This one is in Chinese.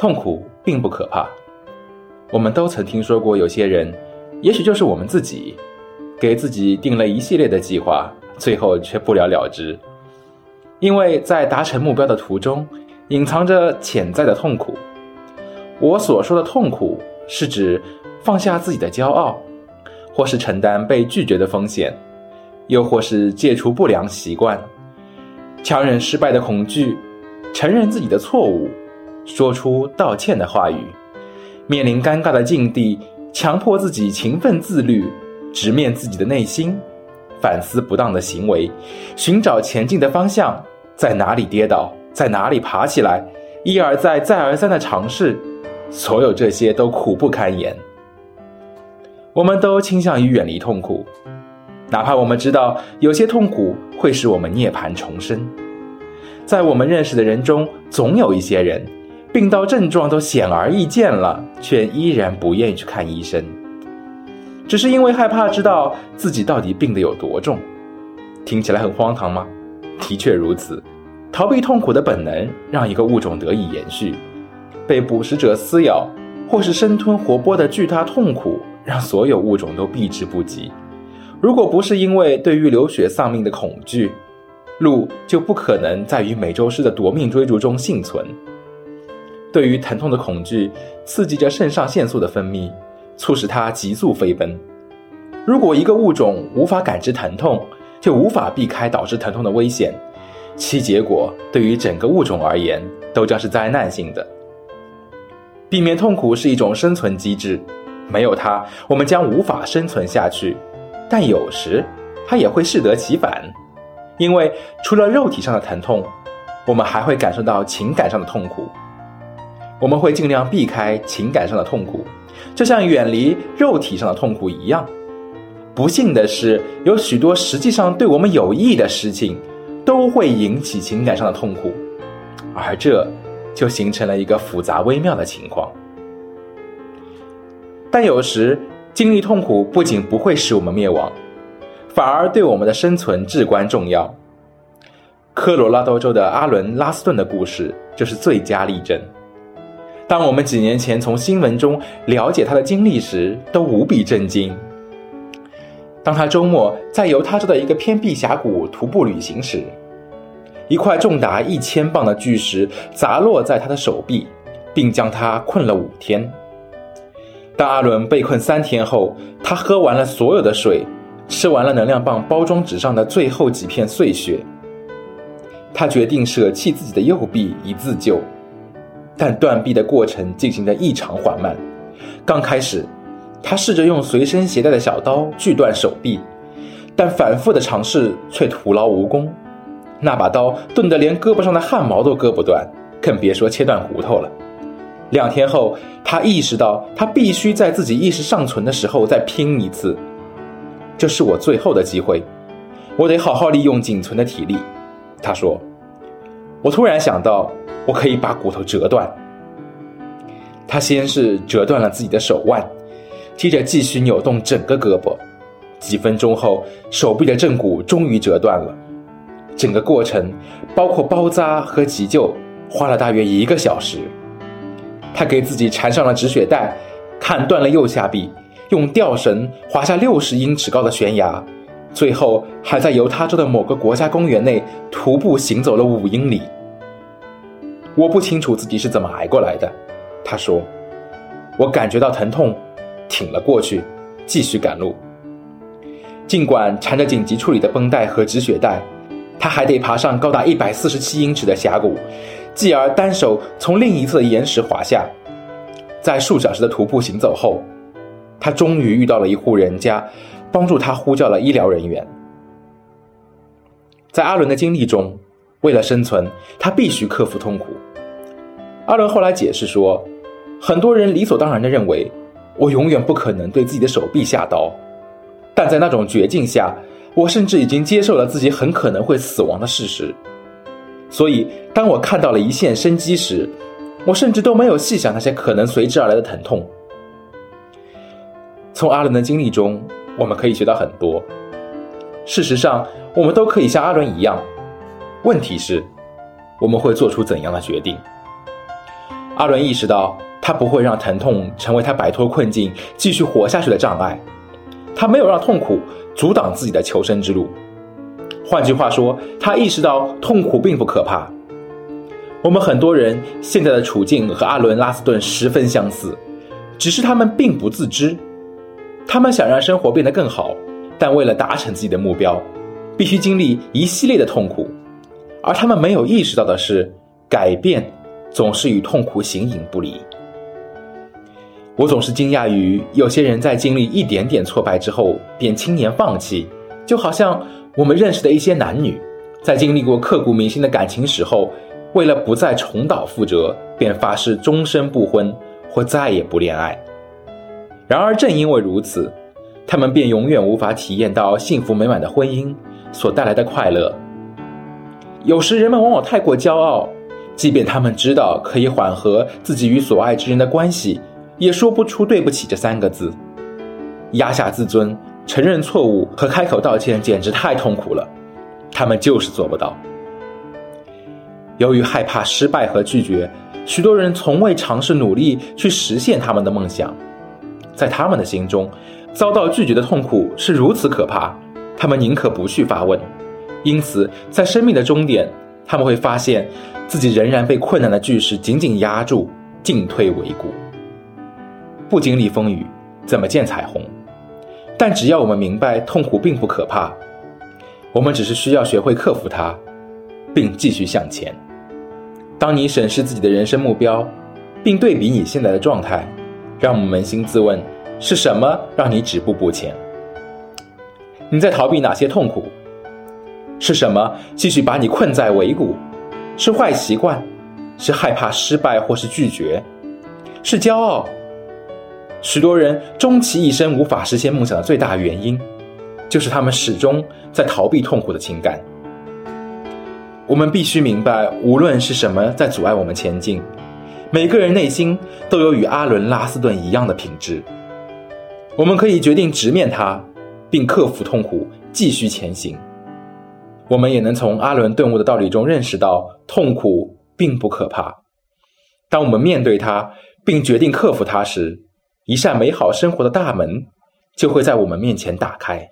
痛苦并不可怕。我们都曾听说过，有些人，也许就是我们自己，给自己定了一系列的计划，最后却不了了之，因为在达成目标的途中，隐藏着潜在的痛苦。我所说的痛苦，是指放下自己的骄傲，或是承担被拒绝的风险，又或是戒除不良习惯，强忍失败的恐惧，承认自己的错误，说出道歉的话语。面临尴尬的境地，强迫自己勤奋自律，直面自己的内心，反思不当的行为，寻找前进的方向，在哪里跌倒，在哪里爬起来，一而再，再而三的尝试，所有这些都苦不堪言。我们都倾向于远离痛苦，哪怕我们知道有些痛苦会使我们涅槃重生。在我们认识的人中，总有一些人。病到症状都显而易见了，却依然不愿意去看医生，只是因为害怕知道自己到底病得有多重。听起来很荒唐吗？的确如此。逃避痛苦的本能让一个物种得以延续，被捕食者撕咬或是生吞活剥的巨大痛苦让所有物种都避之不及。如果不是因为对于流血丧命的恐惧，鹿就不可能在与美洲狮的夺命追逐中幸存。对于疼痛的恐惧，刺激着肾上腺素的分泌，促使它急速飞奔。如果一个物种无法感知疼痛，就无法避开导致疼痛的危险，其结果对于整个物种而言都将是灾难性的。避免痛苦是一种生存机制，没有它，我们将无法生存下去。但有时，它也会适得其反，因为除了肉体上的疼痛，我们还会感受到情感上的痛苦。我们会尽量避开情感上的痛苦，就像远离肉体上的痛苦一样。不幸的是，有许多实际上对我们有益的事情，都会引起情感上的痛苦，而这就形成了一个复杂微妙的情况。但有时经历痛苦不仅不会使我们灭亡，反而对我们的生存至关重要。科罗拉多州的阿伦·拉斯顿的故事就是最佳例证。当我们几年前从新闻中了解他的经历时，都无比震惊。当他周末在犹他州的一个偏僻峡谷徒步旅行时，一块重达一千磅的巨石砸落在他的手臂，并将他困了五天。当阿伦被困三天后，他喝完了所有的水，吃完了能量棒包装纸上的最后几片碎屑，他决定舍弃自己的右臂以自救。但断臂的过程进行得异常缓慢。刚开始，他试着用随身携带的小刀锯断手臂，但反复的尝试却徒劳无功。那把刀钝得连胳膊上的汗毛都割不断，更别说切断骨头了。两天后，他意识到他必须在自己意识尚存的时候再拼一次。这是我最后的机会，我得好好利用仅存的体力。他说：“我突然想到。”我可以把骨头折断。他先是折断了自己的手腕，接着继续扭动整个胳膊。几分钟后，手臂的正骨终于折断了。整个过程，包括包扎和急救，花了大约一个小时。他给自己缠上了止血带，砍断了右下臂，用吊绳滑下六十英尺高的悬崖，最后还在犹他州的某个国家公园内徒步行走了五英里。我不清楚自己是怎么挨过来的，他说。我感觉到疼痛，挺了过去，继续赶路。尽管缠着紧急处理的绷带和止血带，他还得爬上高达一百四十七英尺的峡谷，继而单手从另一侧的岩石滑下。在数小时的徒步行走后，他终于遇到了一户人家，帮助他呼叫了医疗人员。在阿伦的经历中，为了生存，他必须克服痛苦。阿伦后来解释说，很多人理所当然地认为，我永远不可能对自己的手臂下刀，但在那种绝境下，我甚至已经接受了自己很可能会死亡的事实。所以，当我看到了一线生机时，我甚至都没有细想那些可能随之而来的疼痛。从阿伦的经历中，我们可以学到很多。事实上，我们都可以像阿伦一样。问题是，我们会做出怎样的决定？阿伦意识到，他不会让疼痛成为他摆脱困境、继续活下去的障碍。他没有让痛苦阻挡自己的求生之路。换句话说，他意识到痛苦并不可怕。我们很多人现在的处境和阿伦·拉斯顿十分相似，只是他们并不自知。他们想让生活变得更好，但为了达成自己的目标，必须经历一系列的痛苦。而他们没有意识到的是，改变总是与痛苦形影不离。我总是惊讶于有些人在经历一点点挫败之后便轻言放弃，就好像我们认识的一些男女，在经历过刻骨铭心的感情史后，为了不再重蹈覆辙，便发誓终身不婚或再也不恋爱。然而正因为如此，他们便永远无法体验到幸福美满的婚姻所带来的快乐。有时人们往往太过骄傲，即便他们知道可以缓和自己与所爱之人的关系。也说不出对不起这三个字，压下自尊，承认错误和开口道歉简直太痛苦了，他们就是做不到。由于害怕失败和拒绝，许多人从未尝试努力去实现他们的梦想。在他们的心中，遭到拒绝的痛苦是如此可怕，他们宁可不去发问。因此，在生命的终点，他们会发现自己仍然被困难的巨石紧紧压住，进退维谷。不经历风雨，怎么见彩虹？但只要我们明白痛苦并不可怕，我们只是需要学会克服它，并继续向前。当你审视自己的人生目标，并对比你现在的状态，让我们扪心自问：是什么让你止步不前？你在逃避哪些痛苦？是什么继续把你困在维谷？是坏习惯？是害怕失败或是拒绝？是骄傲？许多人终其一生无法实现梦想的最大原因，就是他们始终在逃避痛苦的情感。我们必须明白，无论是什么在阻碍我们前进，每个人内心都有与阿伦·拉斯顿一样的品质。我们可以决定直面它，并克服痛苦，继续前行。我们也能从阿伦顿悟的道理中认识到，痛苦并不可怕。当我们面对它，并决定克服它时，一扇美好生活的大门就会在我们面前打开。